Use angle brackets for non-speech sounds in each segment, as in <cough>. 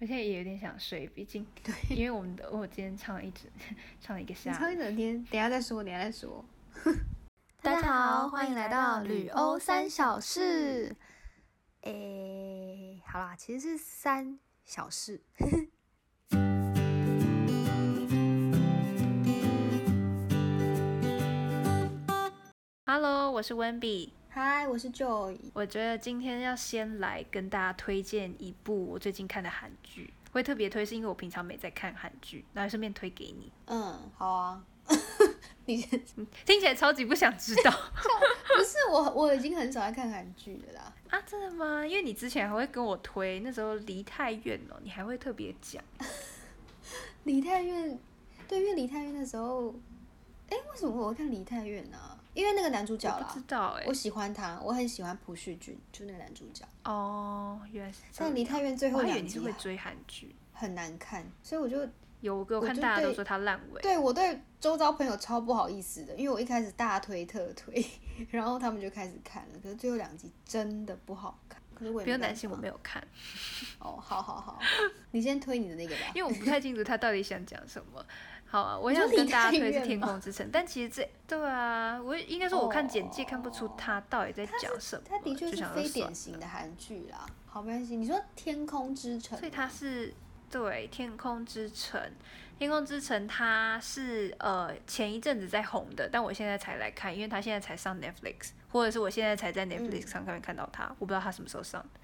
我现在也有点想睡，毕竟 <laughs> 对，因为我们的我今天唱了一整 <laughs> 唱了一个下午。唱一整天，等下再说，等下再说。大家好，欢迎来到旅欧三小事。诶，好啦，其实是三小事。Hello，我是温比。嗨，我是 Joy。我觉得今天要先来跟大家推荐一部我最近看的韩剧，会特别推是因为我平常没在看韩剧，然后顺便推给你。嗯，好啊。<laughs> 你先听起来超级不想知道 <laughs> 不是我，我已经很少在看韩剧了啦。啊？真的吗？因为你之前还会跟我推，那时候离太远了，你还会特别讲。离太远，对，因为离太远的时候，哎，为什么我会看离太远呢、因为那个男主角啦我不知，道哎、我喜欢他，我很喜欢朴叙俊，就那个男主角。哦，原来是这样。但梨泰院最后两集会追韩剧，很难看，所以我就有我给我就对大家都说它烂尾。对我对周遭朋友超不好意思的，因为我一开始大推特推，<laughs> 然后他们就开始看了，可是最后两集真的不好看。可是我也不用担心，我没有。有看，哦，好好好，你先推你的那个吧。因为我不太清楚他到底想讲什么。好啊，我想跟大家推是《天空之城》，但其实这对啊，我应该说我看简介看不出哦他到底在讲什么，它的确就是想说非典型的韩剧啦。好，没关系。你说《天空之城》，所以它是对《天空之城》，《天空之城》它是呃前一阵子在红的，但我现在才来看，因为它现在才上 Netflix，或者是我现在才在 Netflix 上面看到它，我不知道它什么时候上的。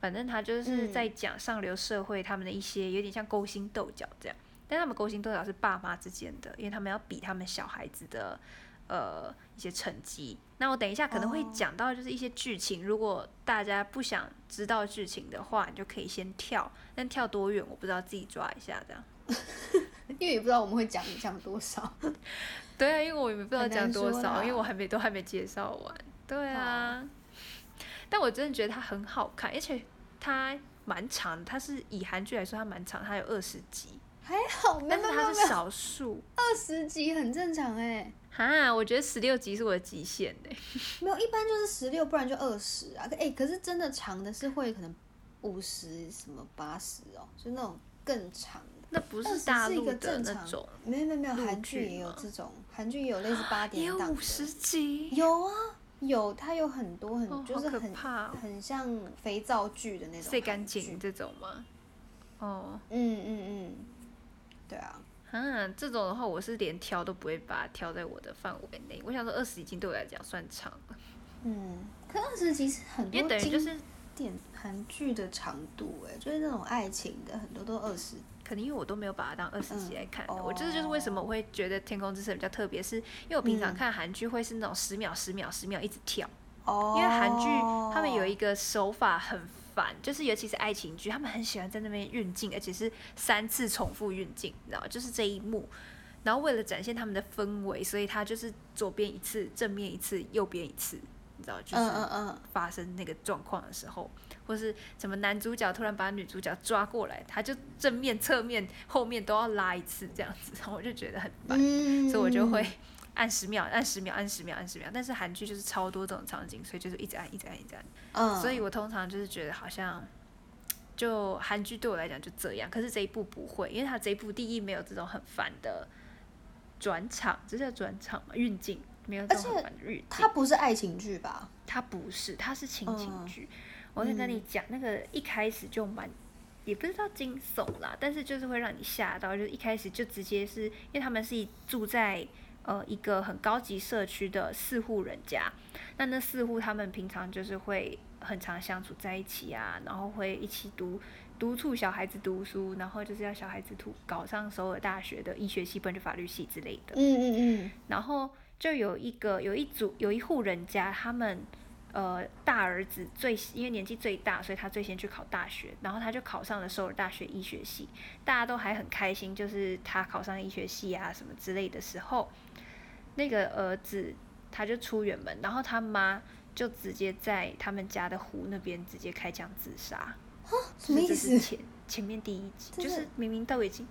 反正它就是在讲上流社会他们的一些有点像勾心斗角这样，但他们勾心斗角是爸妈之间的，因为他们要比他们小孩子的呃一些成绩。那我等一下可能会哦讲到就是一些剧情，如果大家不想知道剧情的话，你就可以先跳，但跳多远我不知道，自己抓一下这样。<laughs> 因为也不知道我们会讲讲多少。<laughs> 对啊，因为我也不知道讲多少，因为我还没都还没介绍完。对啊，<laughs> 但我真的觉得它很好看，而且它蛮长的，它是以韩剧来说它蛮长，它有二十集，还好，没但是有没有没有，它是少数。二十集很正常哎。哈，我觉得十六集是我的极限呢。<laughs> 没有，一般就是十六，不然就二十啊。哎、可是真的长的是会可能五十什么八十哦，就那种更长的。那不是大陆的那种，没有没有没有，陆韩剧剧也有吗这种，韩剧也有类似八点档的五十集，有啊，有，它有很多很、哦就是很怕哦很像肥皂剧的那种，碎干净。这种吗？哦，嗯嗯嗯，对啊，啊，这种的话，我是连挑都不会把它挑在我的范围内。我想说，二十已经对我来讲算长。了，嗯，可二十集是很因为多经等于就是点韩剧的长度哎，就是那种爱情的很多都二十，可能因为我都没有把它当二十集嗯来看的，我这就是为什么哦我会觉得《天空之城》比较特别，是因为我平常嗯。看韩剧会是那种十秒、十秒、十秒一直跳，哦，因为韩剧他们有一个手法很烦，就是尤其是爱情剧，他们很喜欢在那边运镜，而且是三次重复运镜，你知道吗？就是这一幕。然后为了展现他们的氛围，所以他就是左边一次，正面一次，右边一次，你知道，就是发生那个状况的时候，或是什么男主角突然把女主角抓过来，他就正面、侧面、后面都要拉一次这样子，然后我就觉得很烦，嗯，所以我就会 <laughs> 按十秒、按十秒、按十秒、按十秒。但是韩剧就是超多这种场景，所以就是一直按、一直按、一直按。嗯，所以我通常就是觉得好像。就韩剧对我来讲就这样，可是这一部不会，因为它这一部第一没有这种很烦的转场，这叫转场嘛，运镜没有这种很烦的运镜。它不是爱情剧吧？它不是，它是亲情嗯剧。我先跟你讲，那个一开始就蛮，也不知道惊悚啦，但是就是会让你吓到，就是一开始就直接是因为他们是住在呃一个很高级社区的四户人家，那那四户他们平常就是会很常相处在一起啊，然后会一起读督促小孩子读书，然后就是要小孩子读考上首尔大学的医学系，不然就法律系之类的。嗯嗯嗯，然后就有一个有一组有一户人家，他们呃大儿子最因为年纪最大，所以他最先去考大学，然后他就考上了首尔大学医学系，大家都还很开心，就是他考上医学系啊什么之类的时候，那个儿子他就出远门，然后他妈就直接在他们家的湖那边直接开枪自杀。什么意思？前前面第一集，就是是明明都已经，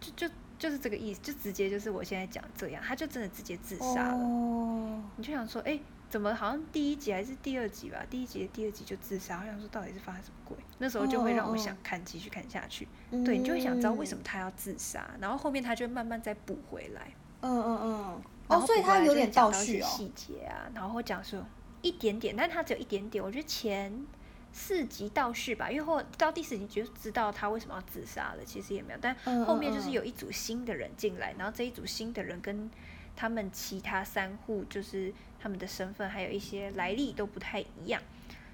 就就就是这个意思，就直接就是我现在讲这样，他就真的直接自杀了。哦，你就想说，哎、怎么好像第一集还是第二集吧？第一集、第二集就自杀，好像说到底是发生什么鬼？那时候就会让我想看，继续看下去。对你就会想知道为什么他要自杀，然后后面他就慢慢再补回来。嗯嗯嗯。哦，所以他有点倒叙细节啊，然后会讲说一点点，但他只有一点点。我觉得前四集倒叙吧，因为后到第四集就知道他为什么要自杀了。其实也没有，但后面就是有一组新的人进来，然后这一组新的人跟他们其他三户就是他们的身份还有一些来历都不太一样，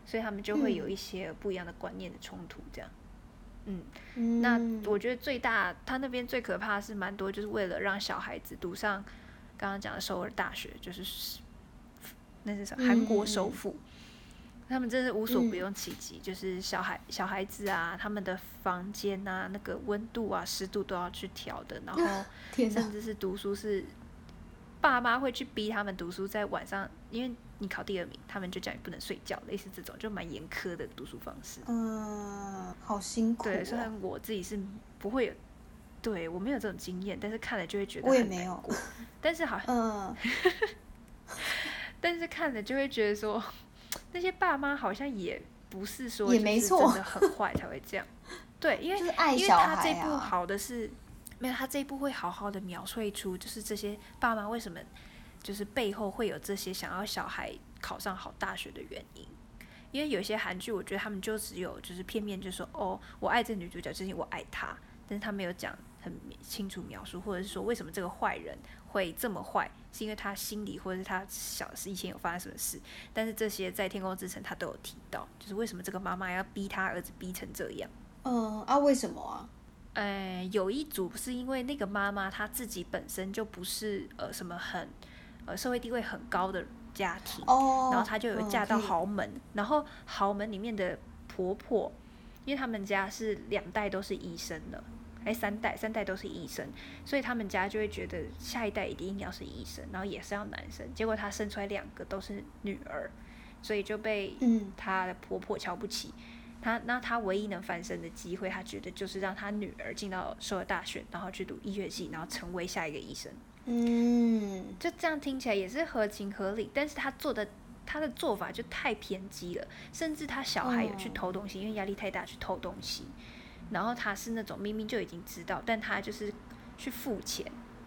所以他们就会有一些不一样的观念的冲突。这样，嗯，那我觉得最大他那边最可怕是蛮多，就是为了让小孩子读上。刚刚讲的首尔大学就是那是什么？韩国首府，他们真是无所不用其极，就是小孩小孩子啊，他们的房间啊，那个温度啊、湿度都要去调的，然后甚至是读书是爸妈会去逼他们读书，在晚上，因为你考第二名，他们就讲你不能睡觉，类似这种就蛮严苛的读书方式。嗯，好辛苦。对，虽然我自己是不会有。对我没有这种经验，但是看了就会觉得我也没有过。但是好，嗯，<laughs> 但是看了就会觉得说，那些爸妈好像也不是说也没错，真的很坏才会这样。<laughs> 对，因为因为他这部好的是没有，他这一部会好好的描绘出，就是这些爸妈为什么就是背后会有这些想要小孩考上好大学的原因。因为有些韩剧，我觉得他们就只有就是片面就说哦，我爱这女主角，就是我爱她，但是他没有讲。很清楚描述，或者是说为什么这个坏人会这么坏，是因为他心里或者是他小时以前有发生什么事。但是这些在《天空之城》他都有提到，就是为什么这个妈妈要逼他儿子逼成这样。嗯啊，为什么啊？呃，有一组是因为那个妈妈她自己本身就不是呃什么很呃社会地位很高的家庭，哦，然后她就有嫁到豪门，然后豪门里面的婆婆，因为他们家是两代都是医生的。哎，三代三代都是医生，所以他们家就会觉得下一代一定要是医生，然后也是要男生。结果她生出来两个都是女儿，所以就被她的婆婆瞧不起。她那她唯一能翻身的机会，她觉得就是让她女儿进到首尔大学，然后去读医学系，然后成为下一个医生。嗯，就这样听起来也是合情合理，但是她做的他的做法就太偏激了，甚至他小孩有去偷东西，因为压力太大去偷东西。然后他是那种明明就已经知道，但他就是去付钱，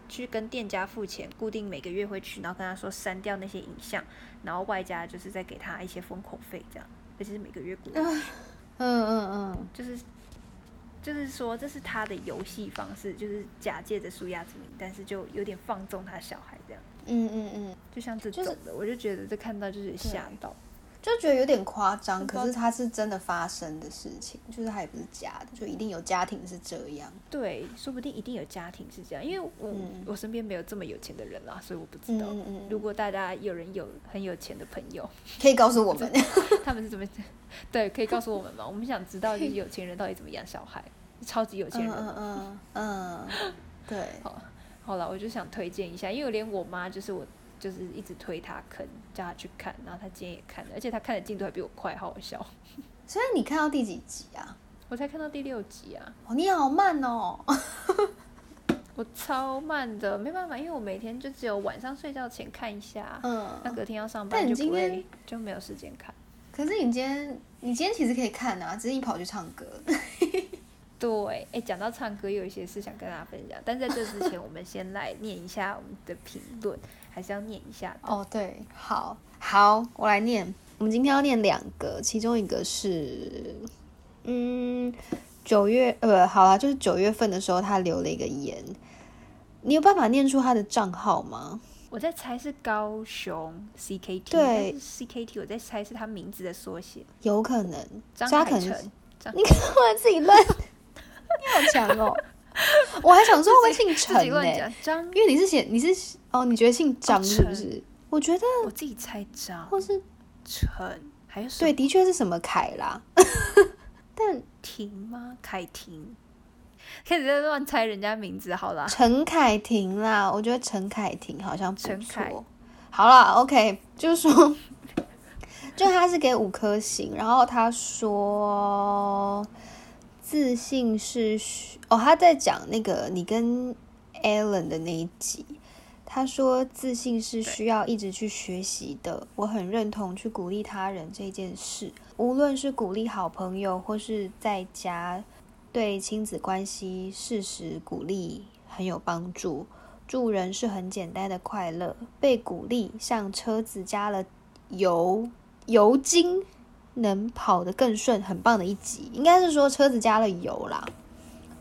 去跟店家付钱，固定每个月会去，然后跟他说删掉那些影像，然后外加就是再给他一些封口费这样，而且是每个月固定。嗯嗯嗯，就是就是说这是他的游戏方式，就是假借着苏亚之名，但是就有点放纵他小孩这样。嗯嗯嗯，就像这种的，我就觉得这看到就是吓到。就觉得有点夸张，可是它是真的发生的事情，就是它也不是假的，就一定有家庭是这样。对，说不定一定有家庭是这样，因为我我身边没有这么有钱的人啦，所以我不知道。嗯如果大家有人有很有钱的朋友，<laughs> 可以告诉我们他们是怎么？<laughs> 对，可以告诉我们吗？我们想知道就是有钱人到底怎么养小孩，超级有钱人。嗯嗯嗯，对。<laughs> 好，好了，我就想推荐一下，因为连我妈就是我。就是一直推他坑，叫他去看，然后他今天也看了，而且他看的进度还比我快，好好笑。<laughs> 所以你看到第几集啊？我才看到第六集啊！哦，你好慢哦！<laughs> 我超慢的，没办法，因为我每天就只有晚上睡觉前看一下，嗯，那隔天要上班就不会就没有时间看。可是你今天，你今天其实可以看啊，只是你跑去唱歌。<laughs> 对，哎，讲到唱歌，又有一些事想跟大家分享，但在这之前，我们先来念一下我们的评论。还是要念一下的哦，对，好，好，我来念。我们今天要念两个，其中一个是，嗯，九月，呃，好了，就是九月份的时候，他留了一个言。你有办法念出他的账号吗？我在猜是高雄 CKT，对，CKT，我在猜是他名字的缩写，有可能，张凯成，你看我自己乱，<laughs> 你好强哦。<laughs> 我还想说会姓陈呢，张，因为你是写你是哦，你觉得姓张是不是？我觉得我自己猜张，或是陈，还有对，的确是什么凯啦，<laughs> 但婷吗？凯婷，开始在乱猜人家名字，好啦，陈凯婷啦，我觉得陈凯婷好像不错。好了，OK，就是说，<laughs> 就他是给五颗星，然后他说。自信是需哦，他在讲那个你跟 Alan 的那一集，他说自信是需要一直去学习的，我很认同去鼓励他人这件事，无论是鼓励好朋友或是在家，对亲子关系适时鼓励很有帮助。助人是很简单的快乐，被鼓励像车子加了油油精，能跑得更顺，很棒的一集。应该是说车子加了油啦，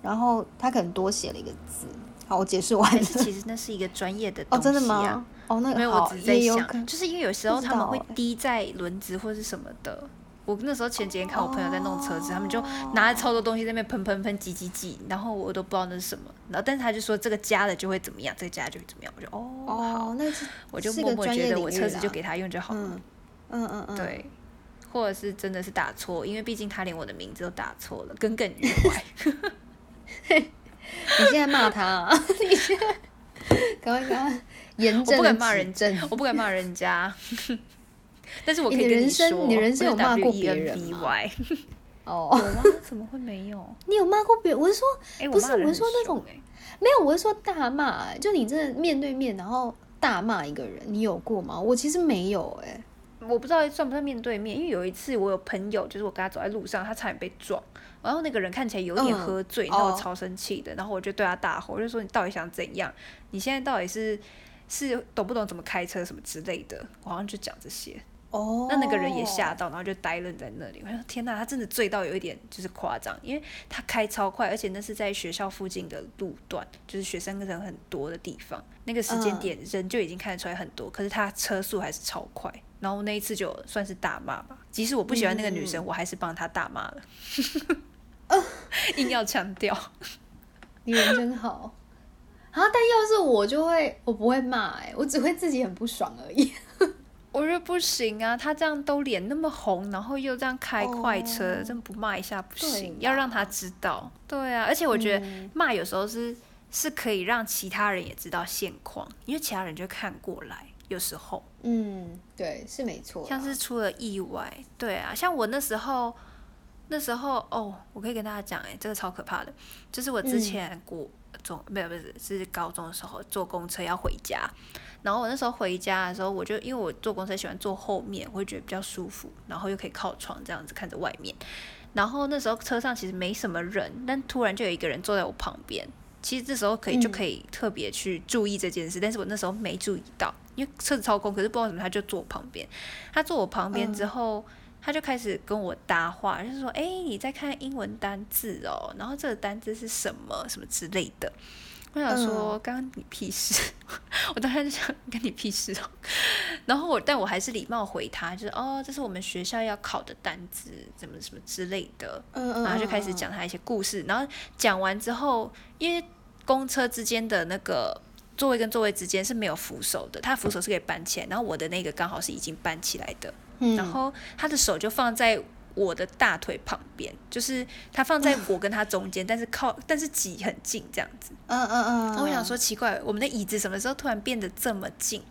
然后他可能多写了一个字。好，我解释完了。其实那是一个专业的 <laughs> 哦，真的吗？哦，那个没有，我只是在想，就是因为有时候他们会滴在轮子或是什么的。我那时候前几天看我朋友在弄车子，他们就拿着超多东西在那边喷喷喷挤挤挤，然后我都不知道那是什么。然后但是他就说这个加了就会怎么样，这个加了就会怎么样。我就哦好，哦，那是我就默默觉得我车子就给他用就好了。嗯嗯嗯嗯，对，或者是真的是打错，因为毕竟他连我的名字都打错了，耿耿于怀。<laughs> 你现在骂他、啊，<laughs> 你现在赶快给他严我不敢骂人指正。我不敢骂人家，但是我可你以跟的人生说，你的人生有骂过别人吗 <laughs> 哦，有吗？怎么会没有？你有骂过别人？我是说，哎、不是我是说那种没有，我是说大骂、欸，就你真的面对面，然后大骂一个人，你有过吗？我其实没有、哎，我不知道算不算面对面，因为有一次我有朋友，就是我跟他走在路上，他差点被撞，然后那个人看起来有点喝醉，然后我超生气的，然后我就对他大吼，我就说你到底想怎样？你现在到底是是懂不懂怎么开车什么之类的？我好像就讲这些，哦，那那个人也吓到，然后就呆愣在那里。我说天哪，他真的醉到有一点就是夸张，因为他开超快，而且那是在学校附近的路段，就是学生人很多的地方，那个时间嗯点人就已经看得出来很多，可是他车速还是超快。然后那一次就算是大骂吧，即使我不喜欢那个女生，我还是帮她大骂了，<laughs> 硬要强调。你人真好。啊！但要是我就会，我不会骂，哎，我只会自己很不爽而已。我觉得不行啊，他这样都脸那么红，然后又这样开快车，哦真不骂一下不行，啦要让他知道。对啊，而且我觉得嗯骂有时候是是可以让其他人也知道现况，因为其他人就看过来。有时候嗯，对，是没错。像是出了意外，对啊，像我那时候。那时候哦，我可以跟大家讲，哎，这个超可怕的，就是我之嗯前国中、没有不是是高中的时候坐公车要回家，然后我那时候回家的时候，我就因为我坐公车喜欢坐后面，我会觉得比较舒服，然后又可以靠窗这样子看着外面。然后那时候车上其实没什么人，但突然就有一个人坐在我旁边。其实这时候可以嗯就可以特别去注意这件事，但是我那时候没注意到，因为车子超空，可是不知道为什么他就坐我旁边。他坐我旁边之后，他就开始跟我搭话，就是说：“哎、你在看英文单字哦，然后这个单字是什么什么之类的。”我想说，刚刚你屁事！<laughs> 我当时就想跟你屁事哦。然后我，但我还是礼貌回他，就是哦，这是我们学校要考的单字，怎么什么之类的。嗯嗯，然后就开始讲他一些故事，然后讲完之后，因为公车之间的那个座位跟座位之间是没有扶手的，他扶手是可以搬起来，然后我的那个刚好是已经搬起来的，嗯，然后他的手就放在我的大腿旁边，就是他放在我跟他中间，但是靠但是挤很近这样子。嗯嗯嗯，然后我想说奇怪，我们的椅子什么时候突然变得这么近？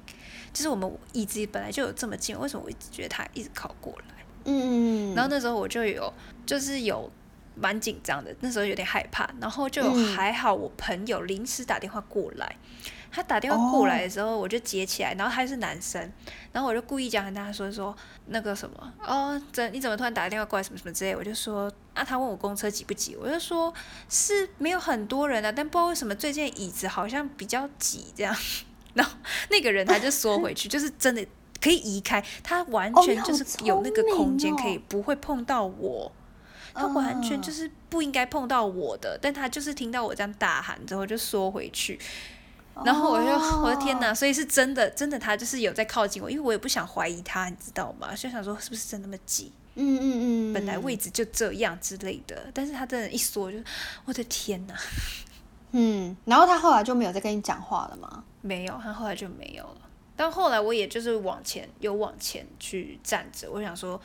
就是我们椅子本来就有这么近，为什么我一直觉得他一直靠过来？嗯，嗯嗯，然后那时候我就有，就是有蛮紧张的，那时候有点害怕，然后就还好我朋友临时打电话过来，他打电话过来的时候我就接起来，然后他是男生，然后我就故意讲跟他说说那个什么哦，怎你怎么突然打电话过来什么什么之类，我就说啊，他问我公车挤不挤，我就说是没有很多人啊，但不知道为什么最近椅子好像比较挤这样，<laughs> 然后那个人他就缩回去，就是真的。可以移开，他完全就是有那个空间可以哦不会碰到我，他完全就嗯。是不应该碰到我的，但他就是听到我这样大喊之后就缩回去，然后我就、我的天哪，所以是真的真的他就是有在靠近我，因为我也不想怀疑他，你知道吗？就想说是不是真那么挤，嗯嗯嗯，本来位置就这样之类的，但是他真的一缩就我的天哪，嗯，然后他后来就没有再跟你讲话了吗？没有，他后来就没有了。但后来我也就是往前，有往前去站着，我想说，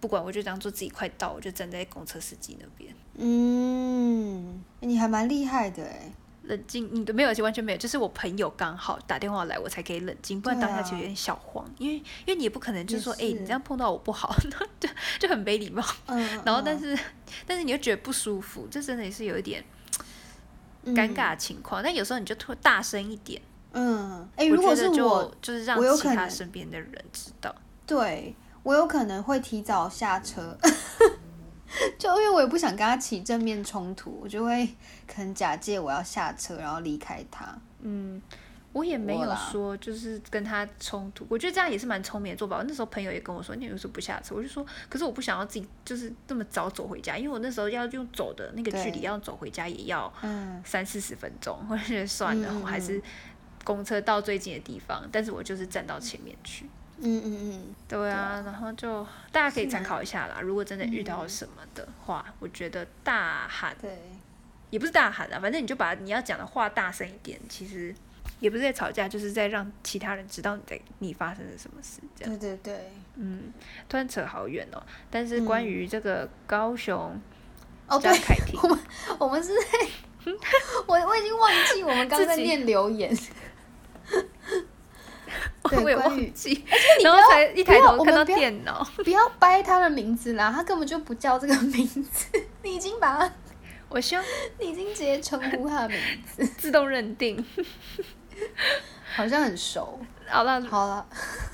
不管我就当做自己快到，我就站在公车司机那边。嗯，你还蛮厉害的哎。冷静，你都没有，完全没有，就是我朋友刚好打电话来，我才可以冷静，不然当下其实有点小慌，因为因为你也不可能就是说，哎、你这样碰到我不好，<laughs> 就就很没礼貌，嗯，<laughs> 然后但是是但是你又觉得不舒服，这真的也是有一点嗯。尴尬的情况，但有时候你就突大声一点，嗯，如果是我就，就是让其他身边的人知道。对我有可能会提早下车，<laughs> <laughs> 就因为我也不想跟他起正面冲突，我就会可能假借我要下车，然后离开他。嗯，我也没有说就是跟他冲突，我觉得这样也是蛮聪明的做法。那时候朋友也跟我说，你为什么不下车？我就说，可是我不想要自己就是这么早走回家，因为我那时候要用走的那个距离要走回家也要嗯三四十分钟，<laughs> 我就觉得算了，我还是公车到最近的地方，但是我就是站到前面去。嗯嗯嗯嗯，对啊，然后就大家可以参考一下啦。如果真的遇到嗯什么的话，我觉得大喊对，也不是大喊啊，反正你就把你要讲的话大声一点。其实也不是在吵架，就是在让其他人知道你在你发生了什么事。这样，对对对。嗯，突然扯好远哦。但是关于这个高雄哦，对我们我们是在，<laughs> 我我已经忘记我们刚刚在念留言。<laughs> 对 <laughs> 我也关于忘记，然后才一抬头看到电脑，<laughs> 不要掰他的名字啦，他根本就不叫这个名字，<laughs> 你已经把他，我希望你已经直接称呼他的名字，自动认定。好像很熟。好了，好了，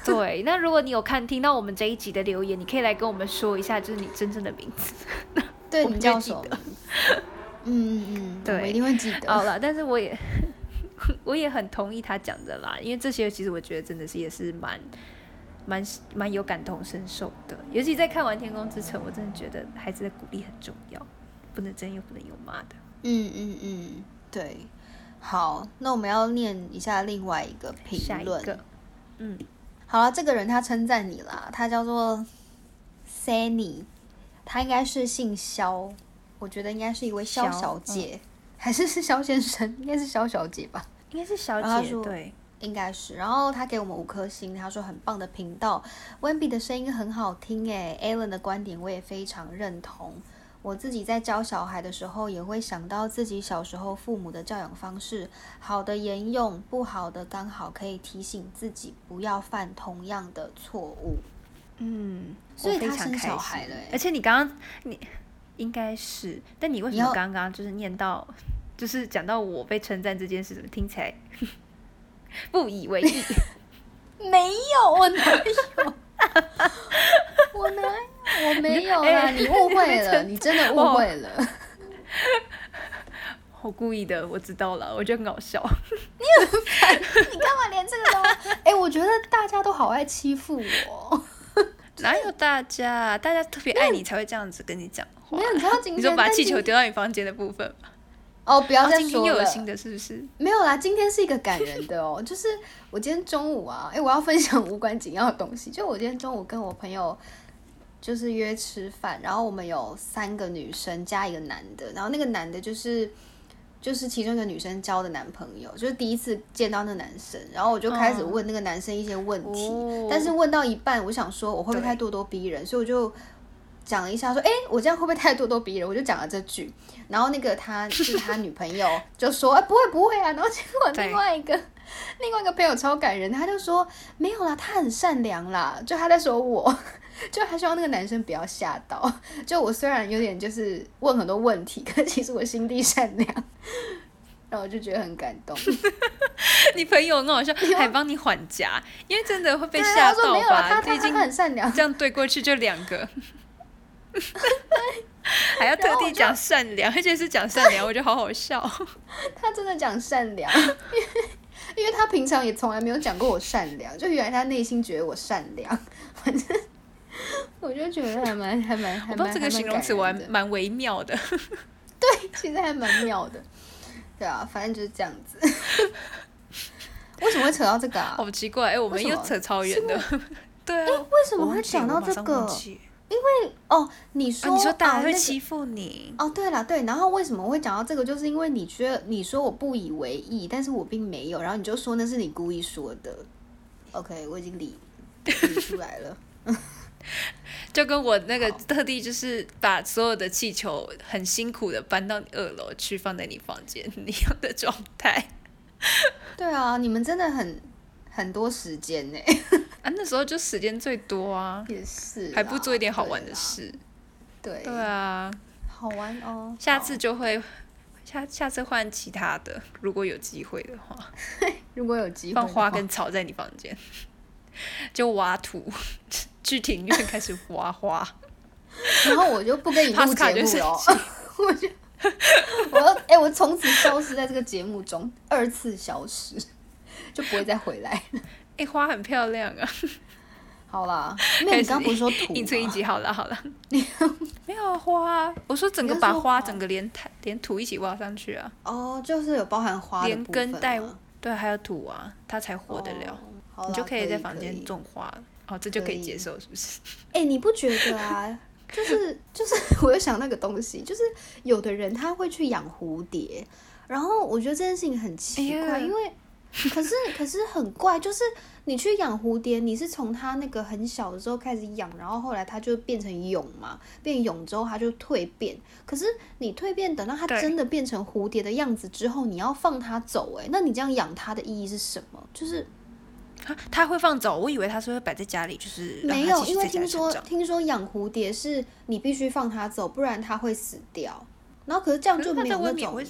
对，那如果你有看听到我们这一集的留言，你可以来跟我们说一下，就是你真正的名字。对你叫什么？嗯嗯嗯，对我一定会记得。好了，但是我也 <laughs> 我也很同意他讲的啦，因为这些其实我觉得真的是也是蛮蛮蛮有感同身受的，尤其在看完《天空之城》，我真的觉得孩子的鼓励很重要，不能真又不能有骂的。嗯嗯嗯，对。好，那我们要念一下另外一个评论。嗯，好了，这个人他称赞你啦，他叫做 Sunny，他应该是姓肖，我觉得应该是一位肖肖小姐，还是是肖先生？<laughs> 应该是肖小姐吧。应该是小姐，对，应该是，然后他给我们五颗星，他说很棒的频道，Wendy 的声音很好听诶 a l a n 的观点我也非常认同。我自己在教小孩的时候，也会想到自己小时候父母的教养方式，好的沿用，不好的刚好可以提醒自己不要犯同样的错误。嗯，所以他生小孩了欸而且你刚刚你应该是，但你为什么刚刚就是念到，<laughs> 就是讲到我被称赞这件事，怎么听起来 <laughs> 不以为意？<laughs> 没有，我哪有？我哪有？我没有啦，哎你误会了，你真的误会了。我故意的，我知道了，我觉得很搞笑。你干嘛连这个都？哎、我觉得大家都好爱欺负我。哪有大家？大家特别爱你才会这样子跟你讲话没。有，你知道今天你说把气球丢到你房间的部分吗？哦，不要哦今天再说了。又有新的，是不是？没有啦，今天是一个感人的哦，<laughs> 就是我今天中午啊，哎，我要分享无关紧要的东西。就我今天中午跟我朋友就是约吃饭，然后我们有三个女生加一个男的，然后那个男的就是就是其中一个女生交的男朋友，就是第一次见到那男生，然后我就开始问那个男生一些问题，哦但是问到一半，我想说我会不会太咄咄逼人，所以我就。讲了一下，说：“哎、我这样会不会太咄咄逼人？”我就讲了这句，然后那个他 <laughs> 就是他女朋友就说：“哎、不会不会啊。”然后结果另外一个另外一个朋友超感人，他就说：“没有啦，他很善良啦。”就他在说我，就他希望那个男生不要吓到。<laughs> 就我虽然有点就是问很多问题，<laughs> 可是其实我心地善良，然后我就觉得很感动。<laughs> 你朋友那好笑，还帮你缓夹，因为真的会被对吓到吧？他他毕竟他很善良，这样对过去就两个，还要特地讲善良，而且是讲善良，我觉得好好笑。他真的讲善良，因为因为他平常也从来没有讲过我善良，就原来他内心觉得我善良，反正 <laughs> 我就觉得还蛮还蛮还蛮这个形容词我还还蛮微妙的。<laughs> 对其实还蛮妙的，对啊，反正就是这样子。<laughs> 为什么会扯到这个啊？好奇怪，哎、我们又扯超远的。对啊，为什么会讲到这个因为？哦，你说、啊，你说大家会欺负你，哦，对了，对，然后为什么会讲到这个？就是因为你觉得你说我不以为意，但是我并没有，然后你就说那是你故意说的。OK，我已经理理出来了。<laughs> 就跟我那个特地就是把所有的气球很辛苦的搬到你二楼去，放在你房间一样的状态。<laughs> 对啊，你们真的很很多时间呢。<laughs> 啊，那时候就时间最多啊，也是，还不做一点好玩的。事。对对啊，好玩哦。下次就会下下次换其他的，如果有机会的话。如果有机会，放花跟草在你房间，就挖土，去庭院开始挖花，<laughs> 然后我就不跟你录 <laughs> 节目了，<laughs> 我就我要哎，我从此消失在这个节目中，二次消失，就不会再回来。哎，花很漂亮啊。好啦，那你刚不是说土？一寸一集，好了好了。没有花，我说整个把花整个连台连土一起挖上去啊。哦，就是有包含花连根带对，还有土啊，它才活得了。你就可以在房间种花哦，这就可以接受，是不是？<laughs> 哎，你不觉得啊？就是就是，<laughs> 我又想那个东西，就是有的人他会去养蝴蝶，然后我觉得这件事情很奇怪，因为。可是，可是很怪，就是你去养蝴蝶，你是从它那个很小的时候开始养，然后后来它就变成蛹嘛，变蛹之后它就蜕变。可是你蜕变，等到它真的变成蝴蝶的样子之后，你要放它走，哎，那你这样养它的意义是什么？就是它它会放走？我以为他是会摆在家里，就是没有，因为听说听说养蝴蝶是你必须放它走，不然它会死掉。然后可是这样就没有那种。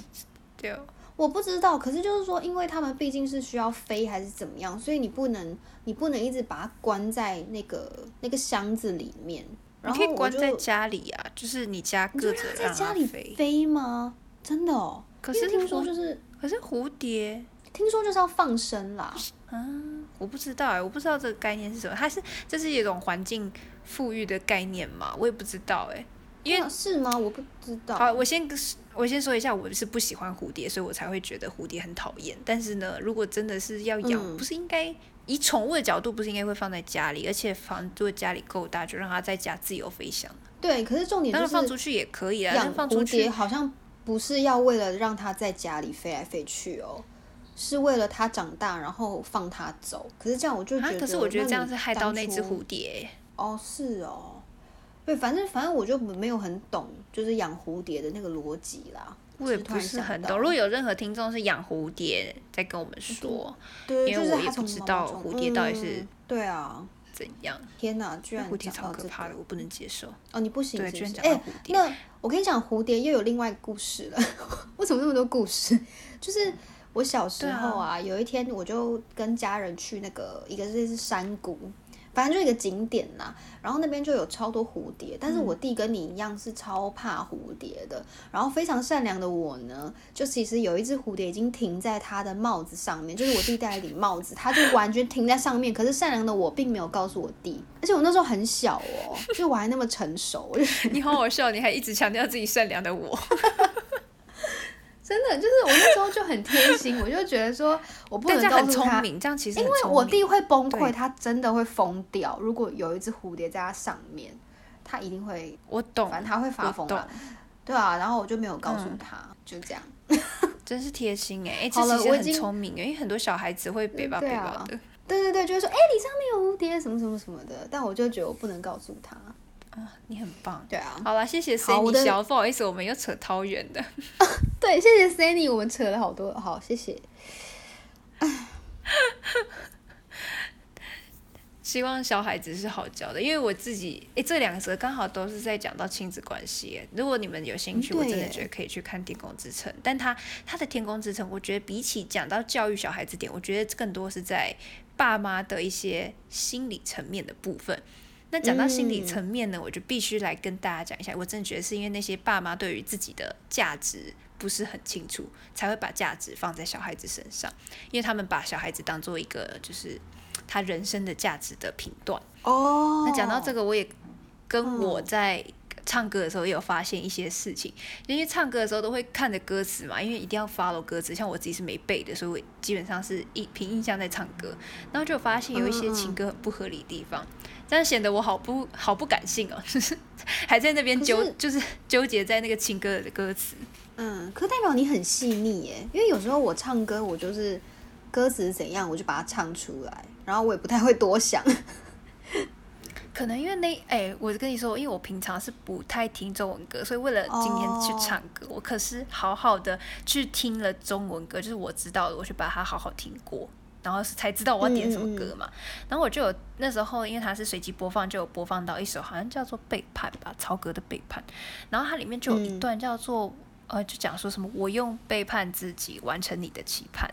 我不知道，可是就是说，因为他们毕竟是需要飞还是怎么样，所以你不能，你不能一直把它关在那个那个箱子里面。你可以关在家里啊，就是你家搁着在家里飞吗？真的哦。可是听说就是，可是蝴蝶听说就是要放生啦。嗯，我不知道哎，我不知道这个概念是什么。它是这是一种环境富裕的概念嘛？我也不知道哎。因为是吗？我不知道。好，我先我先说一下，我是不喜欢蝴蝶，所以我才会觉得蝴蝶很讨厌。但是呢，如果真的是要养，不是应该以宠物的角度，不是应该会放在家里，而且房如果家里够大，就让它在家自由飞翔。对，可是重点就是放出去也可以啊。养蝴蝶好像不是要为了让它在家里飞来飞去哦，是为了它长大然后放它走。可是这样我就觉得，可是我觉得这样是害到那只蝴蝶。哦，是哦。对，反正反正我就没有很懂，就是养蝴蝶的那个逻辑啦。我也不是很懂。如果有任何听众是养蝴蝶，再跟我们说，对，因为我也不知道蝴蝶到底是对啊怎样。天哪，居然蝴蝶超可怕的，我不能接受。哦，你不行，对，居然讲蝴蝶。那我跟你讲，蝴蝶又有另外故事了。<laughs> 为什么那么多故事？<laughs> 就是我小时候啊，有一天我就跟家人去那个一个类似山谷。反正就一个景点呐，然后那边就有超多蝴蝶，但是我弟跟你一样是超怕蝴蝶的，然后非常善良的我呢，就其实有一只蝴蝶已经停在他的帽子上面，就是我弟戴了顶帽子，他就完全停在上面，可是善良的我并没有告诉我弟，而且我那时候很小哦，就我还那么成熟，<laughs> 你好好笑，你还一直强调自己善良的我。真的就是我那时候就很贴心，<laughs> 我就觉得说我不能告诉他，这样其实因为我弟会崩溃，他真的会疯掉。如果有一只蝴蝶在他上面，他一定会，我懂，反正他会发疯的。对啊，然后我就没有告诉他，就这样。<laughs> 真是贴心哎，哎，<laughs> 其实很聪明因为很多小孩子会别吧别吧的。对对对，就是说，哎，你上面有蝴蝶，什么什么什么的，但我就觉得我不能告诉他。啊，你很棒。对啊，好了，谢谢 Sunny 小，不好意思，我们又扯超远的。<laughs> 对，谢谢 Sunny，我们扯了好多，好，谢谢。<laughs> 希望小孩子是好教的，因为我自己，哎，这两则刚好都是在讲到亲子关系。如果你们有兴趣，我真的觉得可以去看《天空之城》，但他他的《天空之城》，我觉得比起讲到教育小孩子点，我觉得更多是在爸妈的一些心理层面的部分。那讲到心理层面呢，我就必须来跟大家讲一下。我真的觉得是因为那些爸妈对于自己的价值不是很清楚，才会把价值放在小孩子身上，因为他们把小孩子当做一个就是他人生的价值的评断。哦。那讲到这个，我也跟我在唱歌的时候也有发现一些事情，因为唱歌的时候都会看着歌词嘛，因为一定要 follow 歌词。像我自己是没背的，所以我基本上是一凭印象在唱歌，然后就发现有一些情歌很不合理的地方。这样显得我好不好不感性哦，就是还在那边纠，就是纠结在那个情歌的歌词。嗯，可代表你很细腻耶，因为有时候我唱歌，我就是歌词怎样，我就把它唱出来，然后我也不太会多想。<laughs> 可能因为那哎，我跟你说，因为我平常是不太听中文歌，所以为了今天去唱歌，我可是好好的去听了中文歌，就是我知道的，我去把它好好听过。然后才知道我要点什么歌嘛，然后我就有那时候因为它是随机播放，就有播放到一首好像叫做《背叛》吧，曹格的《背叛》，然后它里面就有一段叫做呃，就讲说什么我用背叛自己完成你的期盼，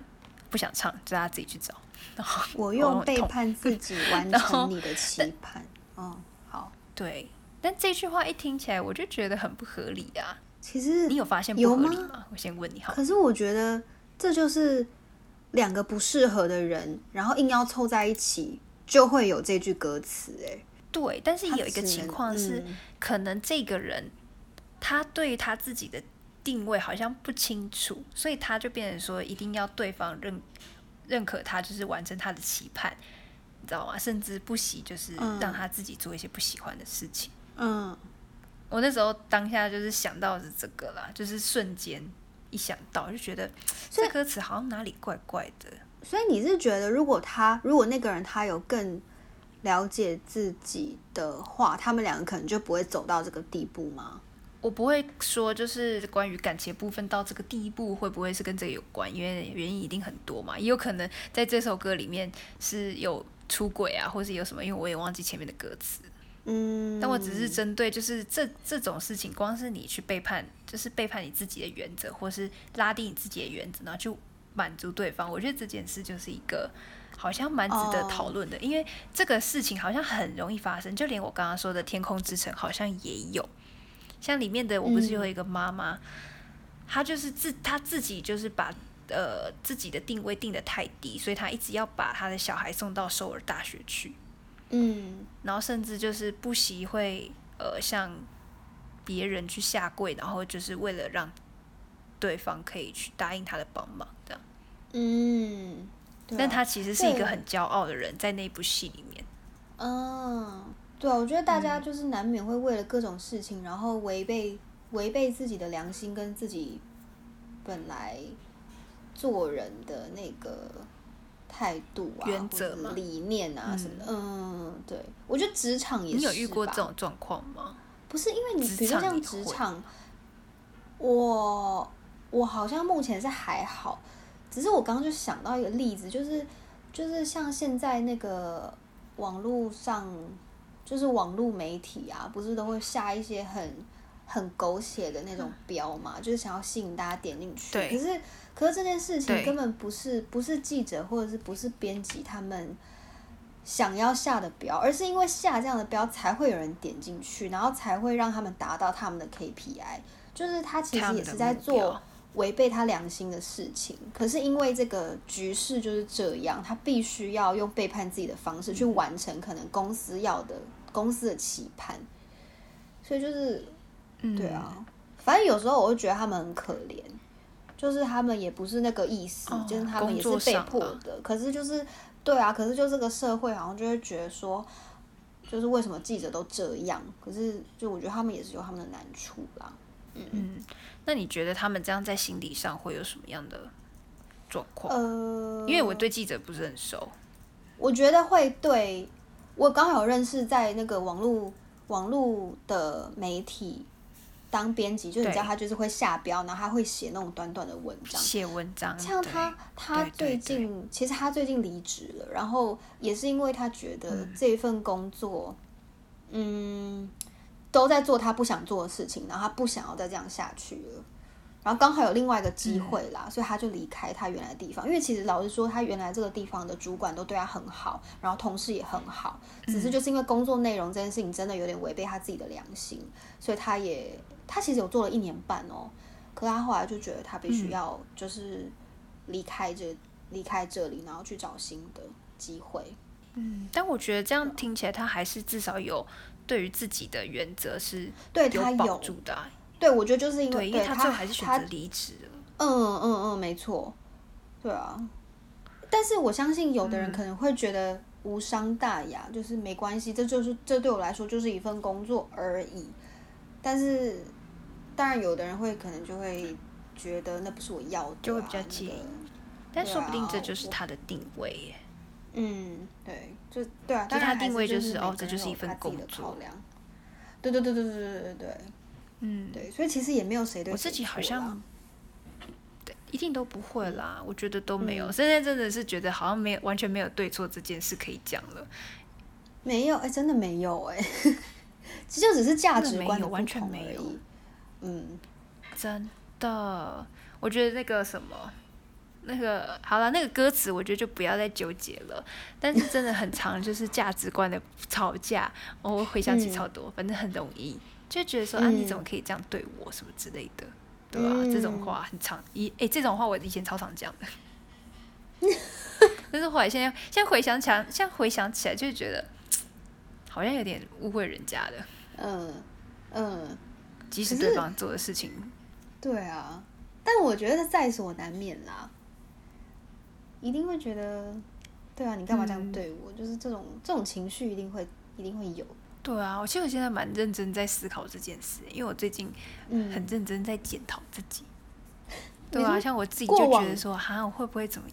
不想唱，就大家自己去找。<laughs> 然后我用背叛自己完成你的期盼。嗯，好。对，但这句话一听起来，我就觉得很不合理啊。其实你有发现不合理吗？我先问你好。可是我觉得这就是两个不适合的人，然后硬要凑在一起，就会有这句歌词。哎，对，但是有一个情况是，嗯可能这个人他对他自己的定位好像不清楚，所以他就变成说一定要对方认认可他，就是完成他的期盼，你知道吗？甚至不惜就是嗯让他自己做一些不喜欢的事情。嗯，我那时候当下就是想到的是这个啦，就是瞬间一想到就觉得 <tsk> 这歌词好像哪里怪怪的。所以你是觉得，如果他如果那个人他有更了解自己的话，他们两个可能就不会走到这个地步吗？我不会说就是关于感情部分到这个地步会不会是跟这个有关，因为原因一定很多嘛，也有可能在这首歌里面是有出轨啊，或是有什么，因为我也忘记前面的歌词。但我只是针对就是这这种事情，光是你去背叛，就是背叛你自己的原则，或是拉低你自己的原则，然后去满足对方，我觉得这件事就是一个好像蛮值得讨论的因为这个事情好像很容易发生，就连我刚刚说的《天空之城》好像也有，像里面的我不是有一个妈妈，她就是自她自己就是把。呃，自己的定位定得太低，所以她一直要把她的小孩送到首尔大学去。嗯然后甚至就是不惜会呃向别人去下跪，然后就是为了让对方可以去答应他的帮忙，这样。嗯，但他其实是一个很骄傲的人，在那部戏里面。嗯，对啊，我觉得大家就是难免会为了各种事情，然后违背违背自己的良心跟自己本来做人的那个态度啊、原则理念啊什么的。嗯，对，我觉得职场也是你有遇过吧这种状况吗？不是因为你，比如说像职场，我我好像目前是还好，只是我刚刚就想到一个例子，就是就是像现在那个网络上，就是网络媒体啊，不是都会下一些很很狗血的那种标嘛，就是想要吸引大家点进去。对可是可是这件事情根本不是不是记者或者是不是编辑他们。想要下的标，而是因为下这样的标才会有人点进去，然后才会让他们达到他们的 KPI。就是他其实也是在做违背他良心的事情，可是因为这个局势就是这样，他必须要用背叛自己的方式去完成可能公司要的公司的期盼，所以就是嗯，对啊，反正有时候我会觉得他们很可怜，就是他们也不是那个意思，哦就是他们也是被迫的。可是就是对啊，可是就这个社会好像就会觉得说，就是为什么记者都这样？可是就我觉得他们也是有他们的难处啦。嗯，那你觉得他们这样在心理上会有什么样的状况？呃，因为我对记者不是很熟。我觉得会对我刚好有认识在那个网络网络的媒体当编辑，就你知道他就是会下标，然后他会写那种短短的文章。写文章，像他，他最近其实他最近离职了，然后也是因为他觉得嗯这份工作，嗯，都在做他不想做的事情，然后他不想要再这样下去了。然后刚好有另外一个机会啦，所以他就离开他原来的地方。因为其实老实说，他原来这个地方的主管都对他很好，然后同事也很好，只是就是因为工作内容这件事情真的有点违背他自己的良心，所以他也他其实有做了一年半哦，可他后来就觉得他必须要就是离开这离开这里，然后去找新的机会。嗯，但我觉得这样听起来，他还是至少有对于自己的原则是对他保有，住的啊、对我觉得就是因对，为因为他最后还是选择他离职了。嗯嗯嗯，没错，对啊。但是我相信有的人可能会觉得无伤大雅，就是没关系，这就是这对我来说就是一份工作而已。但是当然，有的人会可能就会觉得那不是我要的、啊，就会比较那个介意但说不定啊这就是他的定位耶。嗯，对，就对啊，就他定位就是哦这就是一份工作考量。对对对对对对对对嗯，对，所以其实也没有谁对我自己好像，对，一定都不会啦。我觉得都没有。嗯现在真的是觉得好像没有完全没有对错这件事可以讲了。没有，哎、真的没有、哎，其实就只是价值观的不真的没有完全同没有而已。嗯，真的，我觉得那个什么，那个好了，那个歌词我觉得就不要再纠结了。但是真的很长，就是价值观的吵架，我回想起超多，反正很容易就觉得说啊，你怎么可以这样对我什么之类的，对吧？这种话很长，一哎，这种话我以前超常讲的。<laughs> 但是后来现在现在回想起来，现在回想起来就觉得好像有点误会人家的。嗯嗯，即使对方做的事情，对啊，但我觉得在所难免啦，一定会觉得，对啊，你干嘛这样对我？就是这种这种情绪一定会一定会有。对啊，我其实我现在蛮认真在思考这件事，因为我最近很认真在检讨自己。对啊，像我自己就觉得说，哈，我会不会怎么？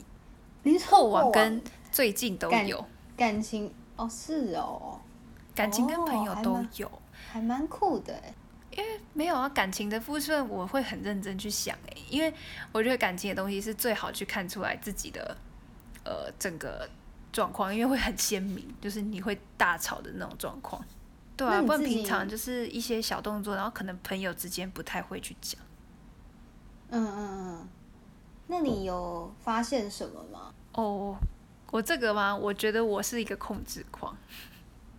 过往？跟最近都有。感情哦，是哦，感情跟朋友都有，还蛮酷的没有啊，感情的部分我会很认真去想诶，因为我觉得感情的东西是最好去看出来自己的呃整个状况，因为会很鲜明，就是你会大吵的那种状况。对啊，不然平常就是一些小动作，然后可能朋友之间不太会去讲。嗯嗯嗯。那你有发现什么吗？哦，我这个吗？我觉得我是一个控制狂。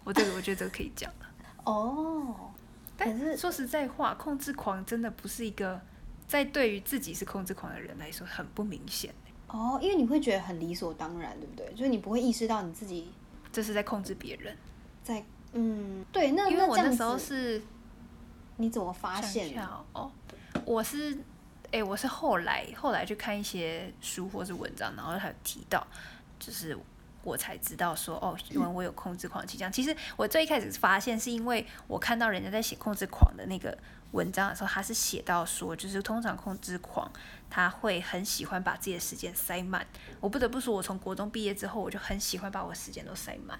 我这个，我觉得这个可以讲了。哦，但是说实在话，控制狂真的不是一个在对于自己是控制狂的人来说很不明显。哦，因为你会觉得很理所当然，对不对？就是你不会意识到你自己这是在控制别人。在，嗯，对，那因为我那时候是，你怎么发现的？哦，我是。哎，我是后来后来去看一些书或是文章，然后他提到，就是我才知道说，哦，因为我有控制狂倾向。其实我最一开始发现是因为我看到人家在写控制狂的那个文章的时候，他是写到说，就是通常控制狂他会很喜欢把自己的时间塞满。我不得不说，我从国中毕业之后，我就很喜欢把我时间都塞满。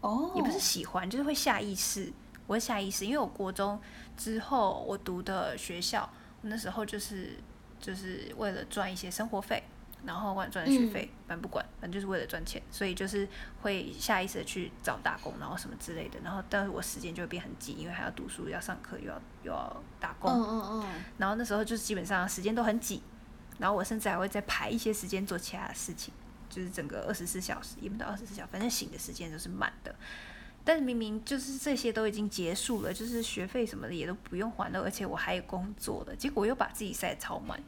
哦，也不是喜欢，就是会下意识，我会下意识，因为我国中之后我读的学校，那时候就是。就是为了赚一些生活费，然后管赚学费，反正不管，反正就是为了赚钱，所以就是会下意识的去找打工，然后什么之类的，然后但是我时间就会变很紧，因为还要读书，要上课，又要又要打工，嗯嗯嗯，然后那时候就是基本上时间都很紧，然后我甚至还会再排一些时间做其他的事情，就是整个二十四小时，也不到二十四小时，反正醒的时间都是满的。但是明明就是这些都已经结束了，就是学费什么的也都不用还了，而且我还有工作的，结果又把自己塞超满。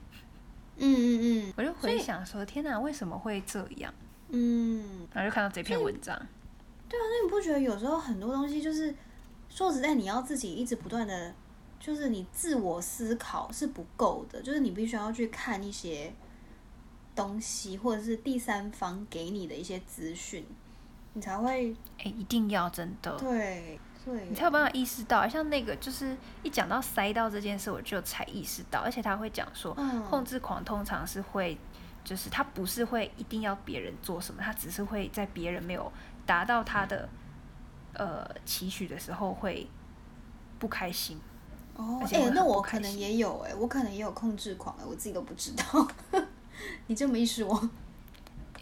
嗯嗯嗯，我就回想说，天哪，为什么会这样？嗯，然后就看到这篇文章。对啊，那你不觉得有时候很多东西就是说实在，你要自己一直不断的，就是你自我思考是不够的，就是你必须要去看一些东西，或者是第三方给你的一些资讯。你才会哎，一定要真的对对，你才有办法意识到。像那个，就是一讲到塞到这件事，我就才意识到。而且他会讲说，控制狂通常是会，就是他不是会一定要别人做什么，他只是会在别人没有达到他的呃期许的时候会不开心。哦，哎，那我可能也有哎，我可能也有控制狂哎，我自己都不知道。<laughs> 你这么一说。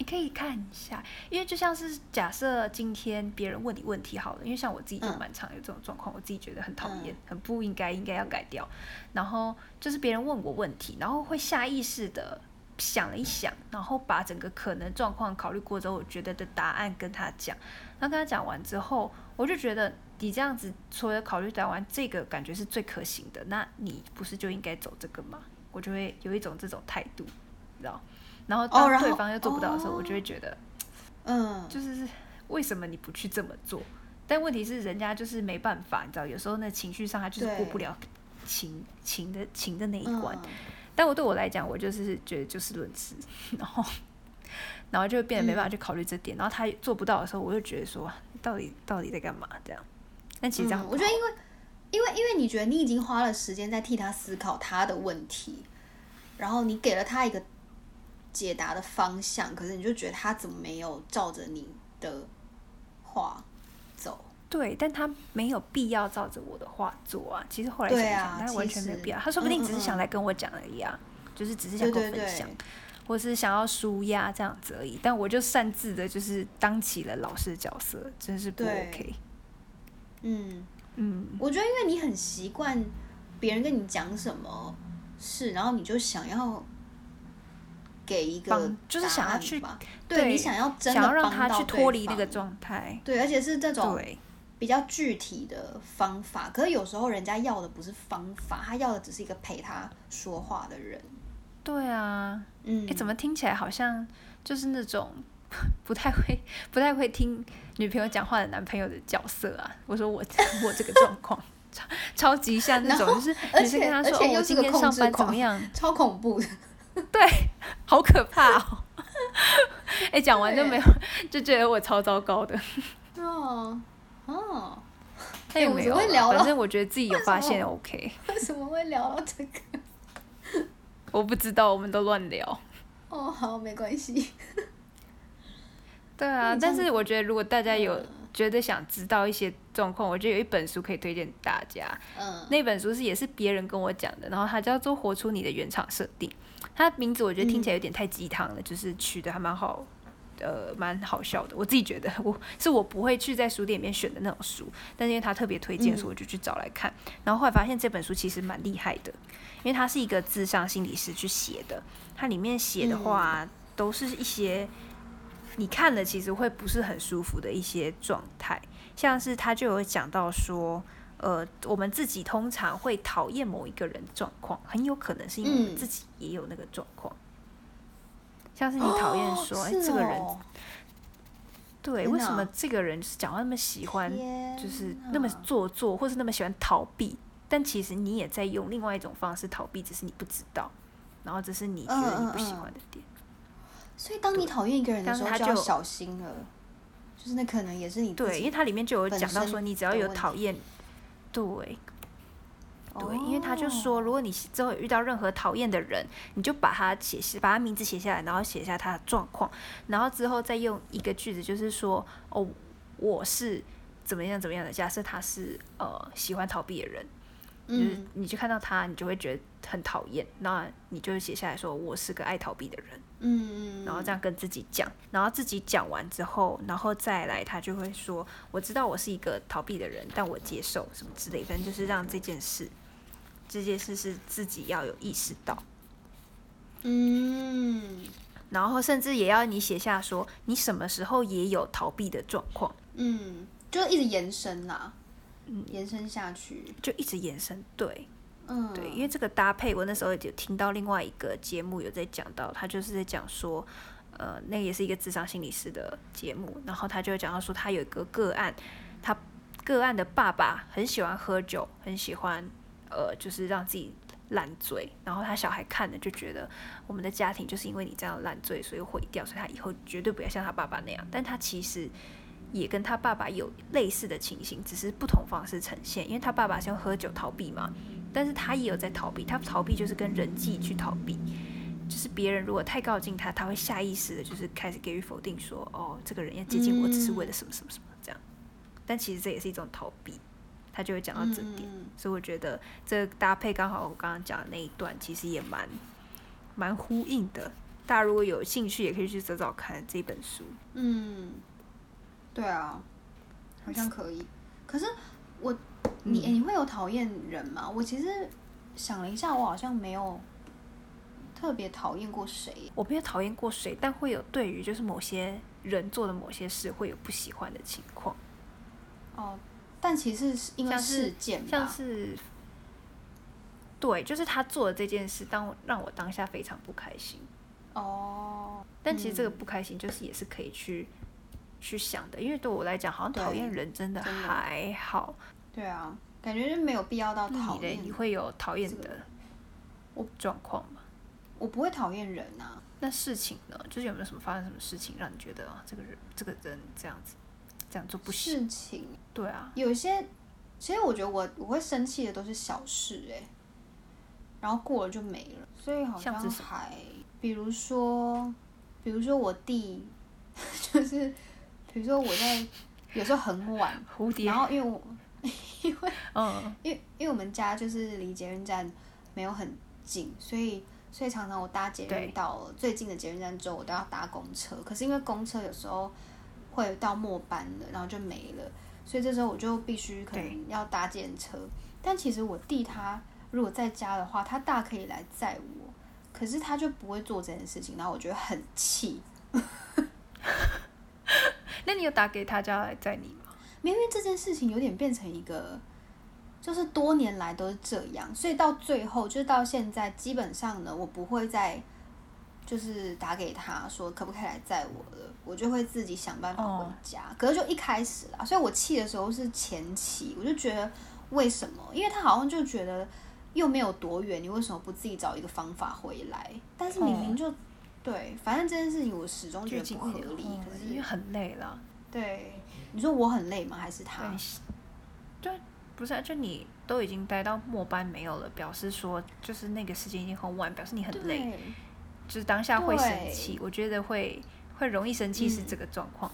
你可以看一下，因为就像是假设今天别人问你问题好了，因为像我自己就蛮常有这种状况，我自己觉得很讨厌，很不应该，应该要改掉。然后就是别人问我问题，然后会下意识的想了一想，然后把整个可能状况考虑过之后，我觉得的答案跟他讲。那跟他讲完之后，我就觉得你这样子除了考虑答完这个感觉是最可行的，那你不是就应该走这个吗？我就会有一种这种态度，你知道。然后当对方又做不到的时候，我就会觉得，嗯，就是为什么你不去这么做？但问题是人家就是没办法，你知道，有时候那情绪上他就是过不了情情的情的那一关。但我对我来讲，我就是觉得就事论事，然后然后就会变得没办法去考虑这点。然后他做不到的时候，我就觉得说，到底到底在干嘛？这样？但其实这样，我觉得因为因为因为你觉得你已经花了时间在替他思考他的问题，然后你给了他一个。解答的方向，可是你就觉得他怎么没有照着你的话走？对，但他没有必要照着我的话做啊。其实后来想想，他完全没有必要。他说不定只是想来跟我讲而已啊，就是只是想跟我分享，或是想要舒压这样子而已。但我就擅自的，就是当起了老师的角色，真是不 OK。嗯嗯，我觉得因为你很习惯别人跟你讲什么事，然后你就想要。给一个就是想要去吧对你想要真的想要让他去脱离那个状态。对，而且是这种对，比较具体的方法。可是有时候人家要的不是方法，他要的只是一个陪他说话的人。对啊，嗯，哎，怎么听起来好像就是那种 <laughs> 不太会、不太会听女朋友讲话的男朋友的角色啊？我说我 <laughs> 我这个状况超超级像那种，就是而你是跟且他说哦，而且又是我今天个控制上班怎么狂样？超恐怖的？<laughs> 对，好可怕哦！<laughs> 哎，讲完就对没有，就觉得我超糟糕的。哦哦，但也我们怎没有反正我觉得自己有发现 OK。为什么会聊到这个？<laughs> 我不知道，我们都乱聊。哦，好，没关系。对啊，但是我觉得如果大家有嗯觉得想知道一些状况，我觉得有一本书可以推荐大家。嗯那本书是也是别人跟我讲的，然后它叫做《活出你的原厂设定》。它名字我觉得听起来有点太鸡汤了，就是取的还蛮好，呃，蛮好笑的。我自己觉得，我是我不会去在书店里面选的那种书，但是因为他特别推荐，所以我就去找来看。然后后来发现这本书其实蛮厉害的，因为它是一个智商心理师去写的，它里面写的话都是一些。你看了其实会不是很舒服的一些状态，像是他就有讲到说，呃，我们自己通常会讨厌某一个人的状况，很有可能是因为我们嗯自己也有那个状况。像是你讨厌说，哎、是这个人哦对，为什么这个人就是讲话那么喜欢，就是那么做作，或是那么喜欢逃避？但其实你也在用另外一种方式逃避，只是你不知道，然后这是你觉得你不喜欢的点。所以当你讨厌一个人的时候，他就小心了。就是那可能也是你对，因为己它里面就有讲到说，你只要有讨厌，对，对，因为他就说，哦如果你之后遇到任何讨厌的人，你就把他写下，把他名字写下来，然后写下他的状况，然后之后再用一个句子，就是说，哦，我是怎么样怎么样的。假设他是呃喜欢逃避的人，就是嗯你去看到他，你就会觉得很讨厌，那你就写下来说，我是个爱逃避的人。嗯嗯，然后这样跟自己讲，然后自己讲完之后，然后再来，他就会说：“我知道我是一个逃避的人，但我接受什么之类，反正就是让这件事，这件事是自己要有意识到，嗯。然后甚至也要你写下说你什么时候也有逃避的状况，嗯，就一直延伸啦，嗯。延伸下去。就一直延伸。对对，因为这个搭配，我那时候有听到另外一个节目有在讲到，他就是在讲说。呃，那也是一个智商心理师的节目，然后他就讲到说，他有一个个案，他个案的爸爸很喜欢喝酒，很喜欢呃，就是让自己烂醉，然后他小孩看了就觉得我们的家庭就是因为你这样烂醉，所以毁掉，所以他以后绝对不要像他爸爸那样。但他其实也跟他爸爸有类似的情形，只是不同方式呈现，因为他爸爸是用喝酒逃避嘛，但是他也有在逃避，他逃避就是跟人际去逃避。就是别人如果太靠近他，他会下意识的，就是开始给予否定说，哦，这个人要接近我，只是为了什么什么什么这样。但其实这也是一种逃避，他就会讲到这点。嗯所以我觉得这个搭配刚好我刚刚讲的那一段，其实也蛮蛮呼应的。大家如果有兴趣，也可以去找找看这本书。嗯，对啊，好像可以。可是我，你、诶你会有讨厌人吗？我其实想了一下，我好像没有特别讨厌过谁。我没有讨厌过谁，但会有对于就是某些人做的某些事会有不喜欢的情况，哦，但其实是因为事件吧，像是对，就是他做的这件事，当让我当下非常不开心。哦，但其实这个嗯不开心，就是也是可以去去想的，因为对我来讲，好像讨厌人真的还好。对啊，感觉就没有必要到讨，厌。你会有讨厌这个的状况吗？我不会讨厌人啊，那事情呢？就是有没有什么发生什么事情让你觉得啊，这个人这个人这样子这样做不行？事情对啊，有些，其实我觉得我我会生气的都是小事哎、然后过了就没了，所以好像还，比如说，比如说我弟，<laughs> 就是比如说我在有时候很晚，蝴蝶然，后因为我 <laughs> 嗯，因为因为我们家就是离捷运站没有很近，所以所以常常我搭捷运到最近的捷运站之后，我都要搭公车。可是因为公车有时候会到末班了，然后就没了，所以这时候我就必须可能要搭电车。但其实我弟他如果在家的话，他大可以来载我，可是他就不会做这件事情，然后我觉得很气。<laughs> 那你有打给他叫他来载你吗？因为这件事情有点变成一个，就是多年来都是这样，所以到最后就是到现在，基本上呢，我不会再就是打给他说可不可以来载我了，我就会自己想办法回家。可是就一开始啦，所以我气的时候是前期，我就觉得为什么？因为他好像就觉得又没有多远，你为什么不自己找一个方法回来？但是明明就。对，反正这件事情我始终觉得不合理，可是因为很累了。对，你说我很累吗？还是他？对，不是，啊就你都已经待到末班没有了，表示说就是那个时间已经很晚，表示你很累，就是当下会生气。我觉得会会容易生气是这个状况。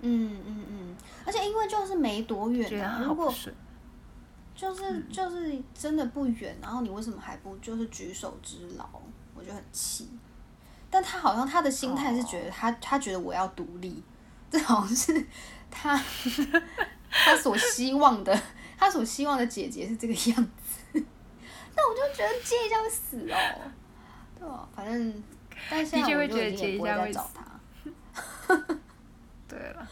嗯嗯嗯，而且因为就是没多远啊，如果就是就是真的不远，然后你为什么还不就是举手之劳？我就很气。但他好像他的心态是觉得他他觉得我要独立，这好像是他他所希望的，他所希望的姐姐是这个样子。那我就觉得接一下会死哦，对吧？反正但现在我就已经不会再找他。对了，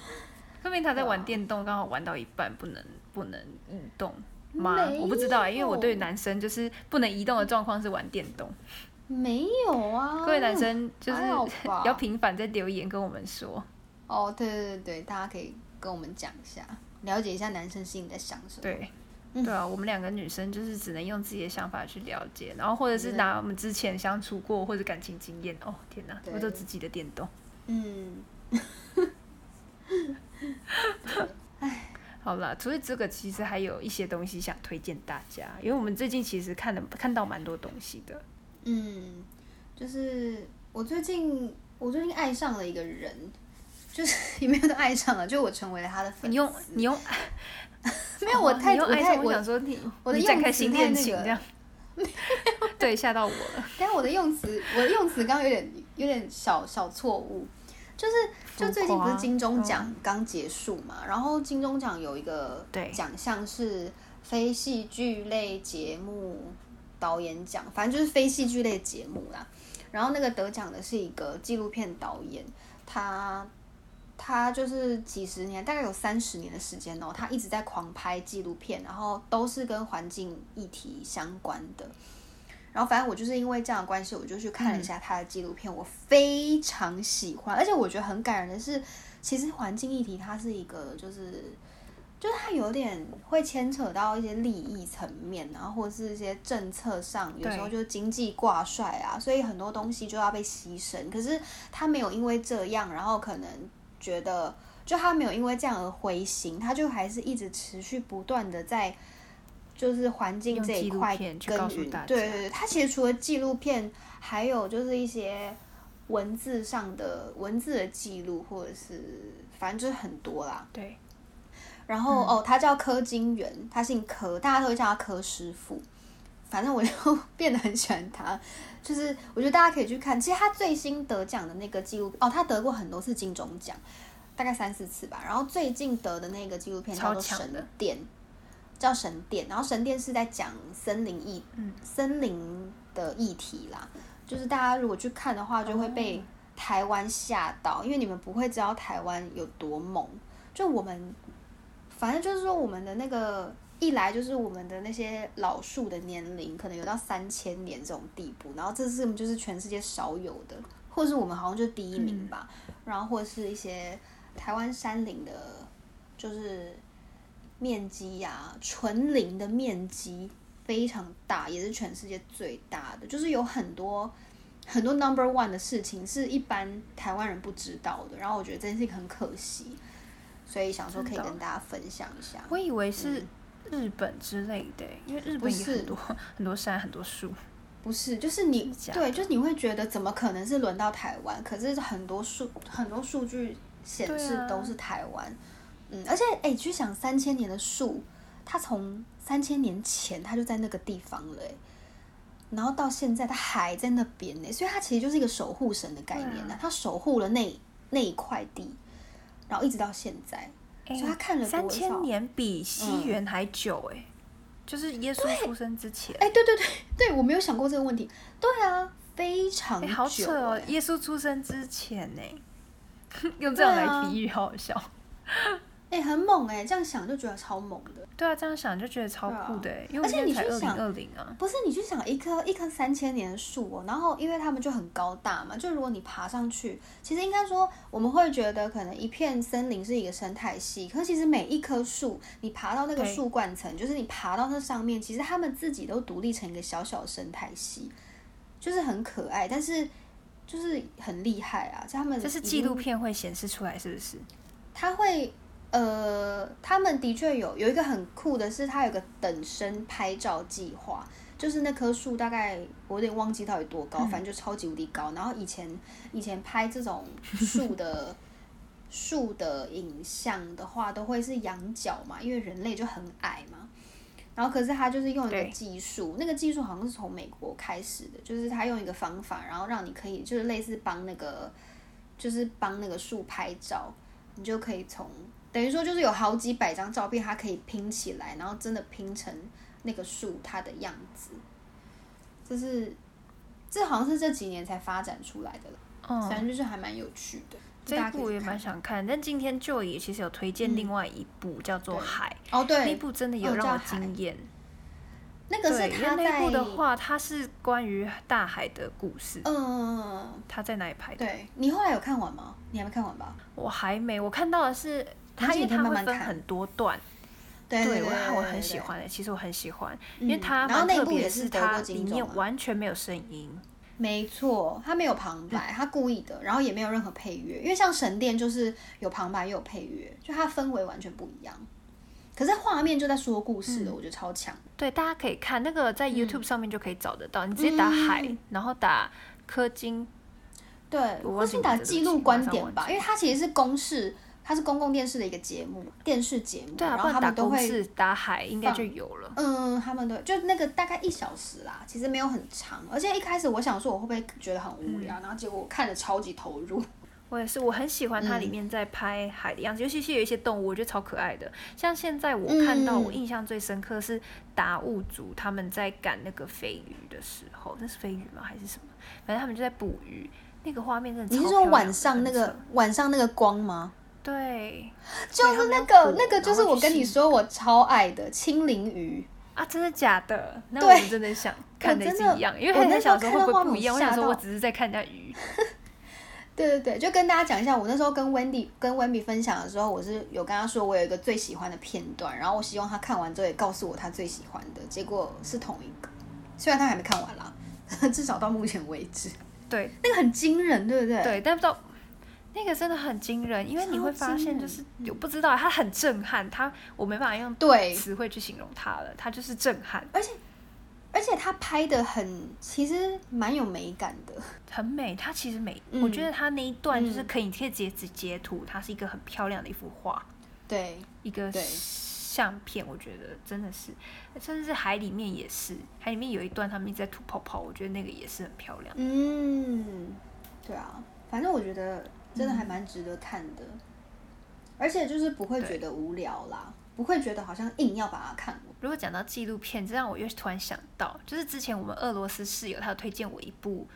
说明他在玩电动，刚好玩到一半不能不能移动吗？我不知道，因为我对男生就是不能移动的状况是玩电动。没有啊，各位男生就是要频繁在留言跟我们说。哦，对对对对，大家可以跟我们讲一下，了解一下男生心里在想什么。对，对啊，我们两个女生就是只能用自己的想法去了解，然后或者是拿我们之前相处过或者感情经验。哦，天哪，我都自己的电动。嗯。<laughs> 哎，<laughs> 好了，除了这个，其实还有一些东西想推荐大家，因为我们最近其实看了看到蛮多东西的。嗯，就是我最近，我最近爱上了一个人，就是 <laughs> 也没有都爱上了，就我成为了他的粉丝。你用 <laughs> 你用，没有我太我太我想说你我的用词太那个，<laughs> 对吓到我了。但我的用词，我的用词刚刚有点有点小小错误，就是就最近不是金钟奖刚结束嘛，然后金钟奖有一个奖项是非戏剧类节目。导演奖，反正就是非戏剧类节目啦。然后那个得奖的是一个纪录片导演，他他就是几十年，大概有三十年的时间哦，他一直在狂拍纪录片，然后都是跟环境议题相关的。然后反正我就是因为这样的关系，我就去看了一下他的纪录片，我非常喜欢，而且我觉得很感人的是，其实环境议题它是一个就是。就是它有点会牵扯到一些利益层面，然后或者是一些政策上，有时候就经济挂帅啊，所以很多东西就要被牺牲。可是他没有因为这样，然后可能觉得，就他没有因为这样而灰心，他就还是一直持续不断的在，就是环境这一块耕耘。对对对，他其实除了纪录片，还有就是一些文字上的文字的记录，或者是反正就是很多啦。对。然后哦，他叫柯金元，他姓柯，大家都会叫他柯师傅。反正我就 <laughs> 变得很喜欢他，就是我觉得大家可以去看，其实他最新得奖的那个纪录哦，他得过很多次金钟奖，大概三四次吧。然后最近得的那个纪录片叫做《神殿》，叫《神殿》，然后《神殿》是在讲森林议，森林的议题啦。就是大家如果去看的话，就会被台湾吓到，因为你们不会知道台湾有多猛，就我们。反正就是说，我们的那个一来就是我们的那些老树的年龄可能有到三千年这种地步，然后这是就是全世界少有的，或者是我们好像就第一名吧。然后或者是一些台湾山林的，就是面积呀，纯林的面积非常大，也是全世界最大的。就是有很多很多 number one 的事情是一般台湾人不知道的。然后我觉得这件事情很可惜。所以想说可以跟大家分享一下。我以为是日本之类的，因为日本有很多 <laughs> 很多山很多树。不是，就是你对，就是你会觉得怎么可能是轮到台湾？可是很多数很多数据显示都是台湾。嗯，而且哎，去想三千年的树，它从三千年前它就在那个地方了，哎，然后到现在它还在那边呢，所以它其实就是一个守护神的概念呢，它守护了那那一块地。然后一直到现在，所以他看了三千年比西元还久哎，就是耶稣出生之前。哎，对对对对，我没有想过这个问题。对啊，非常好扯哦！哎耶稣出生之前呢，<laughs> 用这样来比喻，好好笑。哎、很猛哎、这样想就觉得超猛的。对啊，这样想就觉得超酷的欸，因为而且你去想二零啊。不是你去想一棵一棵三千年的树哦，然后因为它们就很高大嘛，就如果你爬上去，其实应该说我们会觉得可能一片森林是一个生态系，可其实每一棵树，你爬到那个树冠层，就是你爬到那上面，其实它们自己都独立成一个小小的生态系，就是很可爱，但是就是很厉害啊，就他们这是纪录片会显示出来，是不是？它会呃，他们的确有有一个很酷的是，它有个等身拍照计划，就是那棵树大概我有点忘记到底多高，嗯反正就超级无敌高。然后以前以前拍这种树的 <laughs> 树的影像的话，都会是仰角嘛，因为人类就很矮嘛。然后可是他就是用一个技术，那个技术好像是从美国开始的，就是他用一个方法，然后让你可以就是类似帮那个就是帮那个树拍照，你就可以从等于说就是有好几百张照片，它可以拼起来，然后真的拼成那个树它的样子。这是这好像是这几年才发展出来的了，反嗯，正就是还蛮有趣的。这一部我也蛮想看，但今天就也其实有推荐嗯另外一部叫做《海》，哦，对那，部真的有让我惊艳。那个对，是他在那部的话，它是关于大海的故事。嗯，他在哪里拍的？对你后来有看完吗？你还没看完吧？我还没，我看到的是它，因为它慢慢看会分很多段。对对我对，我很喜欢的，其实我很喜欢，嗯因为它然后那蛮特别的部也是得它里面完全没有声音。没错，它没有旁白，<laughs> 它故意的，然后也没有任何配乐，因为像神殿就是有旁白又有配乐，就它氛围完全不一样。可是画面就在说故事嗯的，我觉得超强。对，大家可以看那个在 YouTube 上面就可以找得到，你直接打海，嗯然后打氪金，对，我或是打忘记录观点吧，因为它其实是公视，它是公共电视的一个节目，电视节目，对啊，然后他们都会打海应该就有了。嗯，他们都就那个大概一小时啦，其实没有很长，而且一开始我想说我会不会觉得很无聊，嗯然后结果我看的超级投入。我也是，我很喜欢它里嗯面在拍海的样子，尤其是有一些动物，我觉得超可爱的。像现在我看到，嗯我印象最深刻是达悟族他们在赶那个飞鱼的时候，那是飞鱼吗？还是什么？反正他们就在捕鱼，那个画面真的超你是说晚上那个晚上那个光吗？对，就是那个那个，就是我跟你说我超爱的青鳞鱼。啊，真的假的？那对我真的想 <laughs> 看的真的是一样，因为我那时候很想说会不会不一样。我想说我只是在看人家鱼。<laughs> 对对对，就跟大家讲一下，我那时候跟 Wendy 跟 Wendy 分享的时候，我是有跟他说我有一个最喜欢的片段，然后我希望他看完之后也告诉我他最喜欢的，结果是同一个，虽然他还没看完啦，<laughs> 至少到目前为止，对那个很惊人，对不对？对，但不知道那个真的很惊人，因为你会发现就是我不知道它很震撼，它我没办法用对词汇去形容它了，它就是震撼，而且而且他拍的很，其实蛮有美感的。很美。它其实美，嗯我觉得它那一段就是嗯可以可以直接截图，它是一个很漂亮的一幅画，对，一个对相片，我觉得真的是，甚至是海里面也是，海里面有一段他们一直在吐泡泡，我觉得那个也是很漂亮。嗯，对啊，反正我觉得真的还蛮值得看的，而且就是不会觉得无聊啦，不会觉得好像硬要把它看完。如果讲到纪录片，这让我又突然想到，就是之前我们俄罗斯室友他有推荐我一部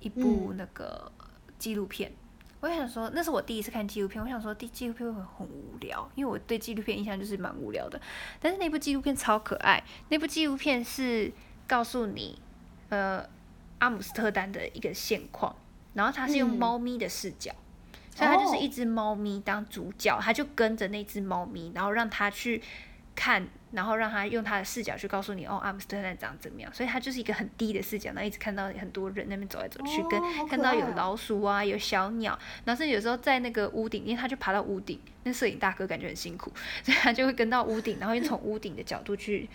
一部嗯。那个纪录片，我就想说那是我第一次看纪录片，我想说第纪录片会很无聊，因为我对纪录片印象就是蛮无聊的，但是那部纪录片超可爱，那部纪录片是告诉你呃阿姆斯特丹的一个现况，然后它是用嗯猫咪的视角。所以它就是哦一只猫咪当主角，它就跟着那只猫咪，然后让它去看，然后让它用它的视角去告诉你哦，阿姆斯特丹长怎么样。所以它就是一个很低的视角，然后一直看到很多人那边走来走去，哦跟看到有老鼠啊，有小鸟，然后甚至有时候在那个屋顶，因为他就爬到屋顶，那摄影大哥感觉很辛苦，所以他就会跟到屋顶，然后又从屋顶的角度去。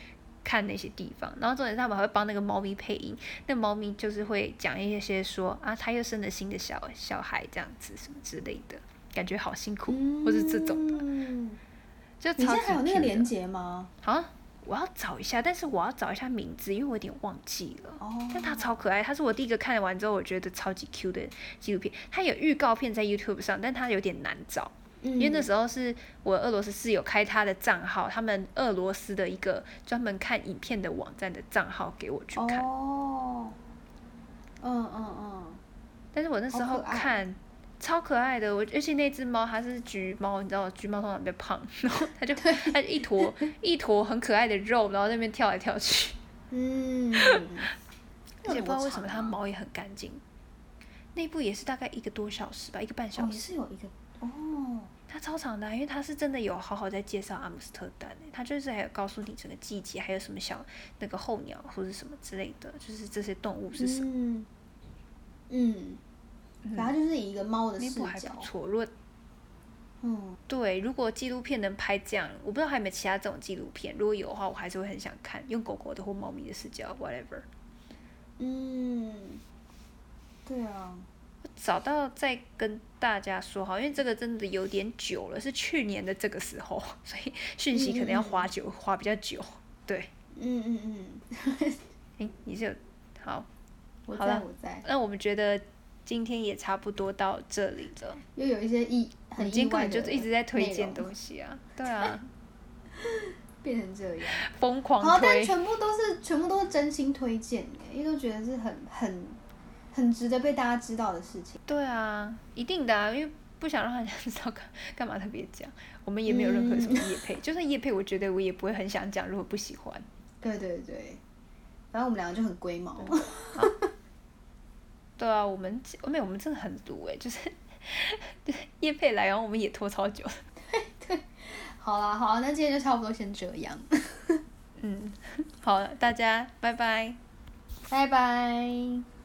看那些地方，然后重点是他们还会帮那个猫咪配音，那猫咪就是会讲一些说啊，他又生了新的小小孩这样子什么之类的，感觉好辛苦，或是这种的，嗯，就你现在还有那个连接吗？好像我要找一下，但是我要找一下名字，因为我有点忘记了。哦，但它超可爱，它是我第一个看完之后我觉得超级 Q 的纪录片。它有预告片在 YouTube 上，但它有点难找，因因为那时候是我俄罗斯室友开他的账号，他们俄罗斯的一个专门看影片的网站的账号给我去看。哦嗯嗯嗯，但是我那时候看。超可爱的，我而且那只猫它是橘猫，你知道橘猫通常比较胖，然后它就它就一坨 <laughs> 一坨很可爱的肉，然后在那边跳来跳去，嗯，<laughs> 而且不知道为什么它它毛也很干净。那部也是大概一个多小时吧，一个半小哦，也时。是有一个哦，它超长的啊、因为它是真的有好好在介绍阿姆斯特丹诶，它就是还有告诉你整个季节，还有什么小那个候鸟或者什么之类的，就是这些动物是什么。嗯嗯，反正就是以一个猫的视那部还角不，错，如果嗯对，如果纪录片能拍这样，我不知道还有没有其他这种纪录片。如果有的话，我还是会很想看，用狗狗的或猫咪的视角，whatever。嗯，对啊，找到再跟大家说好，因为这个真的有点久了，是去年的这个时候，所以讯息可能要花久，花比较久。对，嗯嗯嗯，诶，你是有好，我在好了我在，那我们觉得今天也差不多到这里了。又有一些意很意外的本就一直在推荐东西啊，对啊，<laughs> 变成这样。疯狂好，但推。全部都是全部都是真心推荐的，因为都觉得是很很很值得被大家知道的事情。对啊，一定的啊，因为不想让人家 <laughs> 知道干干嘛特别讲，我们也没有任何什么叶配，就算叶配，我觉得我也不会很想讲，如果不喜欢。对对对，反正我们两个就很龟毛。<laughs> 对啊，我们我没有，我们真的很毒哎、就是业配来，然后我们也拖超久。<laughs> 对好啦好啦，那今天就差不多先这样，嗯，好了，大家拜拜。拜拜。